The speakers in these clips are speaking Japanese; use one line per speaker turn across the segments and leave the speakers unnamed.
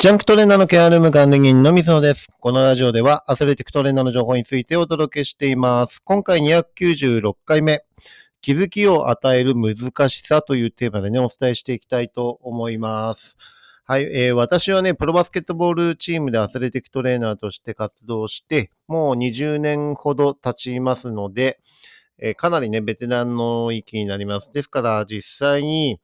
ジャンクトレーナーのケアルーム管理人のみそです。このラジオではアスレティックトレーナーの情報についてお届けしています。今回296回目、気づきを与える難しさというテーマでね、お伝えしていきたいと思います。はい、えー、私はね、プロバスケットボールチームでアスレティックトレーナーとして活動して、もう20年ほど経ちますので、えー、かなりね、ベテランの域になります。ですから、実際に、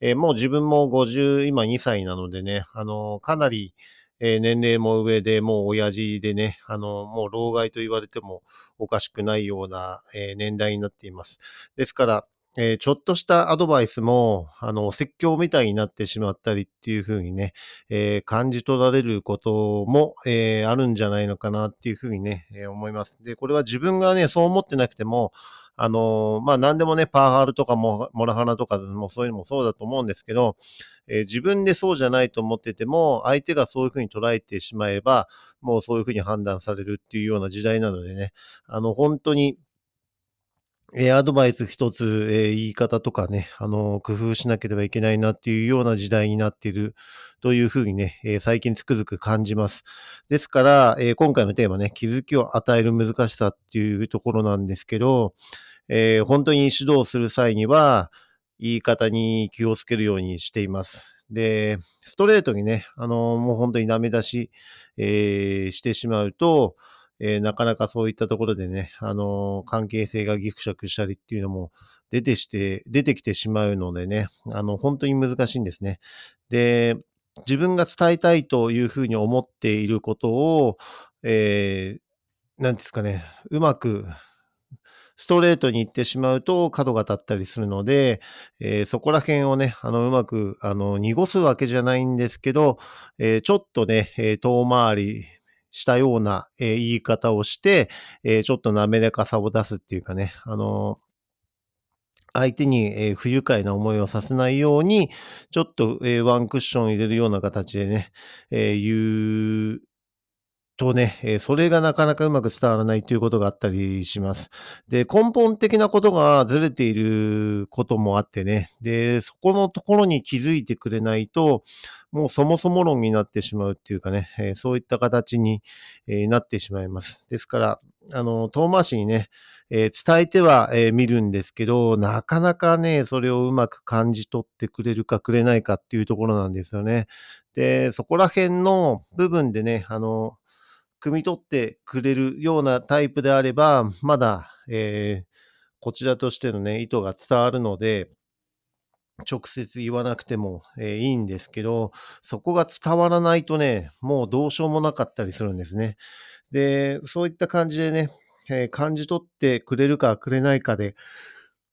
えー、もう自分も50、今2歳なのでね、あの、かなり、えー、年齢も上で、もう親父でね、あの、もう老害と言われてもおかしくないような、え、年代になっています。ですから、え、ちょっとしたアドバイスも、あの、説教みたいになってしまったりっていうふうにね、えー、感じ取られることも、えー、あるんじゃないのかなっていうふうにね、え思います。で、これは自分がね、そう思ってなくても、あのまあ、何でもね、パワハルとかもモラハラとかもそういうのもそうだと思うんですけど、えー、自分でそうじゃないと思ってても、相手がそういうふうに捉えてしまえば、もうそういうふうに判断されるっていうような時代なのでね、あの、本当に、え、アドバイス一つ、え、言い方とかね、あの、工夫しなければいけないなっていうような時代になっているというふうにね、え最近つくづく感じます。ですから、え今回のテーマね、気づきを与える難しさっていうところなんですけど、え本当に指導する際には、言い方に気をつけるようにしています。で、ストレートにね、あのもう本当にダメ出し、えしてしまうと、えー、なかなかそういったところでね、あのー、関係性がギクシャクしたりっていうのも出てして、出てきてしまうのでね、あの、本当に難しいんですね。で、自分が伝えたいというふうに思っていることを、えー、なんですかね、うまく、ストレートに行ってしまうと角が立ったりするので、えー、そこら辺をね、あの、うまく、あの、濁すわけじゃないんですけど、えー、ちょっとね、えー、遠回りしたような、えー、言い方をして、えー、ちょっと滑らかさを出すっていうかね、あの相手に、えー、不愉快な思いをさせないように、ちょっと、えー、ワンクッション入れるような形でね、えー、言うとね、えそれがなかなかうまく伝わらないということがあったりします。で、根本的なことがずれていることもあってね、で、そこのところに気づいてくれないと、もうそもそも論になってしまうっていうかね、えそういった形に、えなってしまいます。ですから、あの、遠回しにね、え伝えては、え見るんですけど、なかなかね、それをうまく感じ取ってくれるかくれないかっていうところなんですよね。で、そこら辺の部分でね、あの、汲み取ってくれるようなタイプであれば、まだ、えー、こちらとしてのね、意図が伝わるので、直接言わなくても、えー、いいんですけど、そこが伝わらないとね、もうどうしようもなかったりするんですね。で、そういった感じでね、えー、感じ取ってくれるかくれないかで、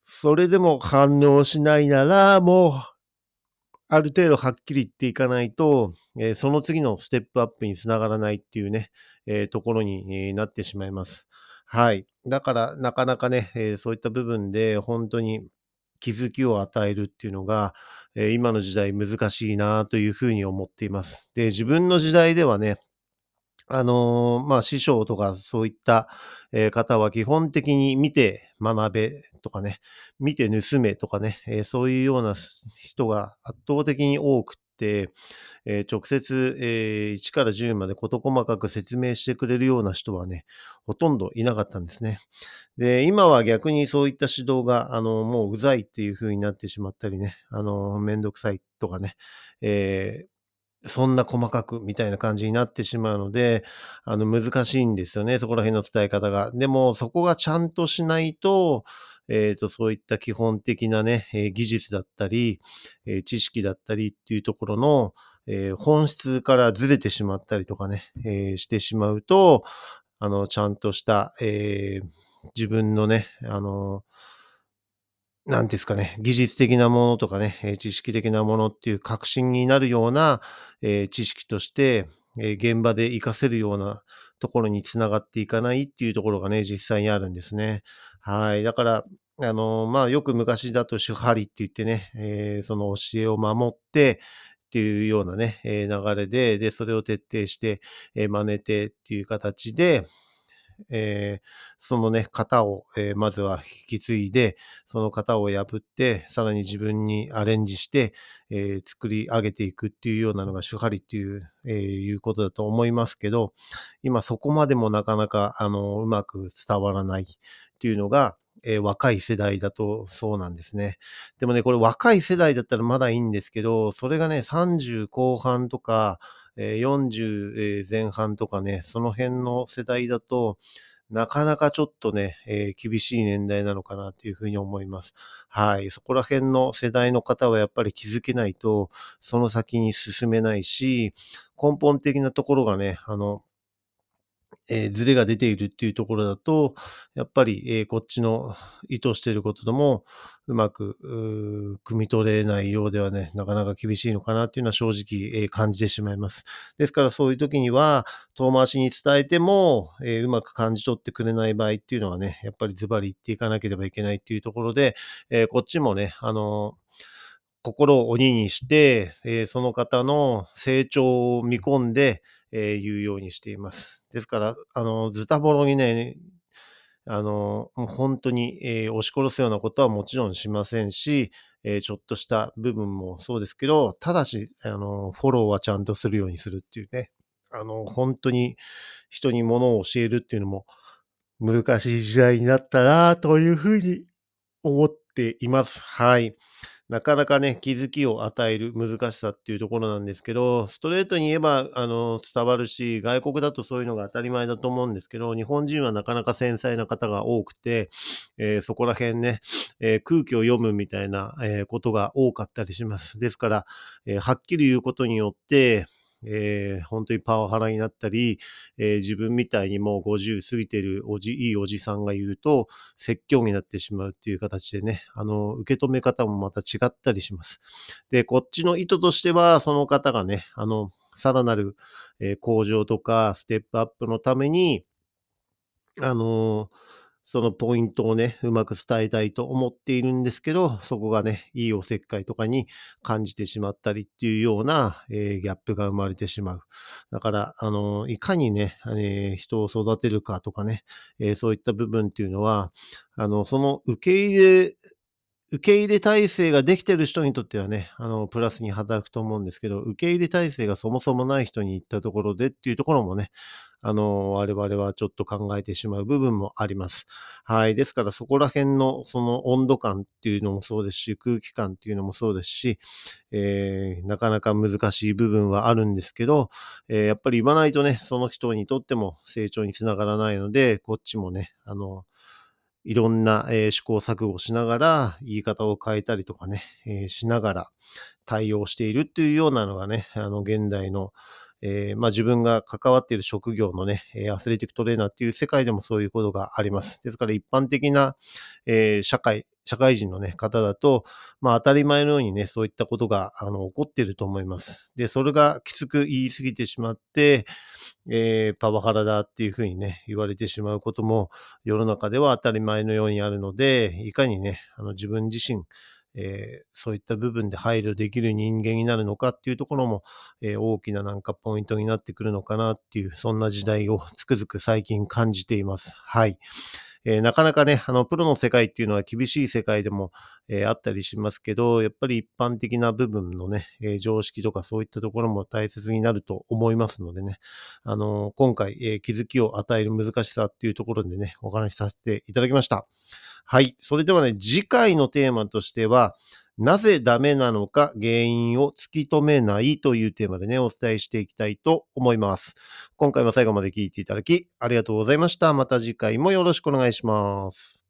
それでも反応しないなら、もう、ある程度はっきり言っていかないと、えー、その次のステップアップにつながらないっていうね、え、ところに、え、なってしまいます。はい。だから、なかなかね、えそういった部分で本当に気づきを与えるっていうのが、え今の時代難しいなというふうに思っています。で、自分の時代ではね、あのー、まあ、師匠とかそういった、え、方は基本的に見て学べとかね、見て盗めとかね、え、そういうような人が圧倒的に多くて、え直接、え1から10まで事細かく説明してくれるような人はね、ほとんどいなかったんですね。で、今は逆にそういった指導が、あの、もううざいっていう風になってしまったりね、あの、めんどくさいとかね、えそんな細かくみたいな感じになってしまうので、あの、難しいんですよね、そこら辺の伝え方が。でも、そこがちゃんとしないと、えっ、ー、と、そういった基本的なね、えー、技術だったり、えー、知識だったりっていうところの、え本質からずれてしまったりとかね、えしてしまうと、あの、ちゃんとした、え自分のね、あの、なんですかね、技術的なものとかね、知識的なものっていう確信になるような、えー、知識として、えー、現場で活かせるようなところにつながっていかないっていうところがね、実際にあるんですね。はい。だから、あの、まあ、よく昔だと主張りって言ってね、えー、その教えを守って、っていうようなね、え、流れで、で、それを徹底して、え、真似てっていう形で、えー、そのね、型を、えー、まずは引き継いで、その型を破って、さらに自分にアレンジして、えー、作り上げていくっていうようなのが手張りっていう、え、いうことだと思いますけど、今そこまでもなかなか、あの、うまく伝わらないっていうのが、え、若い世代だとそうなんですね。でもね、これ若い世代だったらまだいいんですけど、それがね、30後半とか、え、40前半とかね、その辺の世代だと、なかなかちょっとね、えー、厳しい年代なのかなっていうふうに思います。はい。そこら辺の世代の方はやっぱり気づけないと、その先に進めないし、根本的なところがね、あの、えー、ズレが出ているっていうところだと、やっぱり、えー、こっちの意図していることともうまく、汲み取れないようではね、なかなか厳しいのかなっていうのは正直、えー、感じてしまいます。ですからそういう時には、遠回しに伝えても、えー、うまく感じ取ってくれない場合っていうのはね、やっぱりズバリ言っていかなければいけないっていうところで、えー、こっちもね、あの心を鬼にして、えその方の成長を見込んで、え言うようにしています。ですから、あの、ズタボロにね、あの、本当に、えー、押し殺すようなことはもちろんしませんし、えー、ちょっとした部分もそうですけど、ただし、あの、フォローはちゃんとするようにするっていうね、あの、本当に人に物を教えるっていうのも難しい時代になったなというふうに思っています。はい。なかなかね、気づきを与える難しさっていうところなんですけど、ストレートに言えば、あの、伝わるし、外国だとそういうのが当たり前だと思うんですけど、日本人はなかなか繊細な方が多くて、えー、そこら辺ね、えー、空気を読むみたいな、えー、ことが多かったりします。ですから、えはっきり言うことによって、えー、本当にパワハラになったり、えー、自分みたいにもう50過ぎてるおじ、いいおじさんが言うと、説教になってしまうっていう形でね、あの、受け止め方もまた違ったりします。で、こっちの意図としては、その方がね、あの、さらなる、え、向上とかステップアップのために、あのーそのポイントをね、うまく伝えたいと思っているんですけど、そこがね、いいおせっかいとかに感じてしまったりっていうような、えー、ギャップが生まれてしまう。だから、あの、いかにね、えー、人を育てるかとかね、えー、そういった部分っていうのは、あの、その受け入れ受け入れ体制ができてる人にとってはね、あの、プラスに働くと思うんですけど、受け入れ体制がそもそもない人に行ったところでっていうところもね、あの、我々はちょっと考えてしまう部分もあります。はい。ですからそこら辺のその温度感っていうのもそうですし、空気感っていうのもそうですし、えー、なかなか難しい部分はあるんですけど、えー、やっぱり言わないとね、その人にとっても成長につながらないので、こっちもね、あの、いろんな、えー、試行錯誤しながら、言い方を変えたりとかね、えー、しながら対応しているっていうようなのがね、あの、現代の、えー、まあ、自分が関わっている職業のね、えアスレティックトレーナーっていう世界でもそういうことがあります。ですから一般的な、え社会、社会人のね、方だと、まあ当たり前のようにね、そういったことが、あの、起こっていると思います。で、それがきつく言い過ぎてしまって、えー、パワハラだっていうふうにね、言われてしまうことも世の中では当たり前のようにあるので、いかにね、あの自分自身、えー、そういった部分で配慮できる人間になるのかっていうところも、えー、大きななんかポイントになってくるのかなっていう、そんな時代をつくづく最近感じています。はい。えー、なかなかね、あの、プロの世界っていうのは厳しい世界でも、えー、あったりしますけど、やっぱり一般的な部分のね、えー、常識とかそういったところも大切になると思いますのでね、あの今回、え気づきを与える難しさっていうところでね、お話しさせていただきました。はい。それではね、次回のテーマとしては、なぜダメなのか原因を突き止めないというテーマでね、お伝えしていきたいと思います。今回も最後まで聞いていただきありがとうございました。また次回もよろしくお願いします。